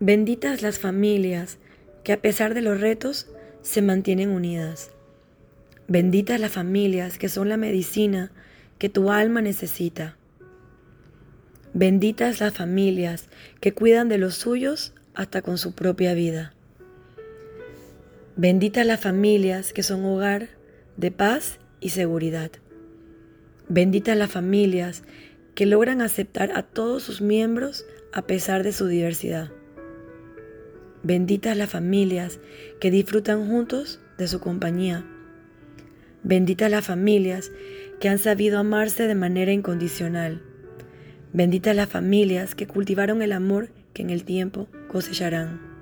Benditas las familias que a pesar de los retos se mantienen unidas. Benditas las familias que son la medicina que tu alma necesita. Benditas las familias que cuidan de los suyos hasta con su propia vida. Benditas las familias que son hogar de paz y seguridad. Benditas las familias que logran aceptar a todos sus miembros a pesar de su diversidad. Benditas las familias que disfrutan juntos de su compañía. Benditas las familias que han sabido amarse de manera incondicional. Benditas las familias que cultivaron el amor que en el tiempo cosecharán.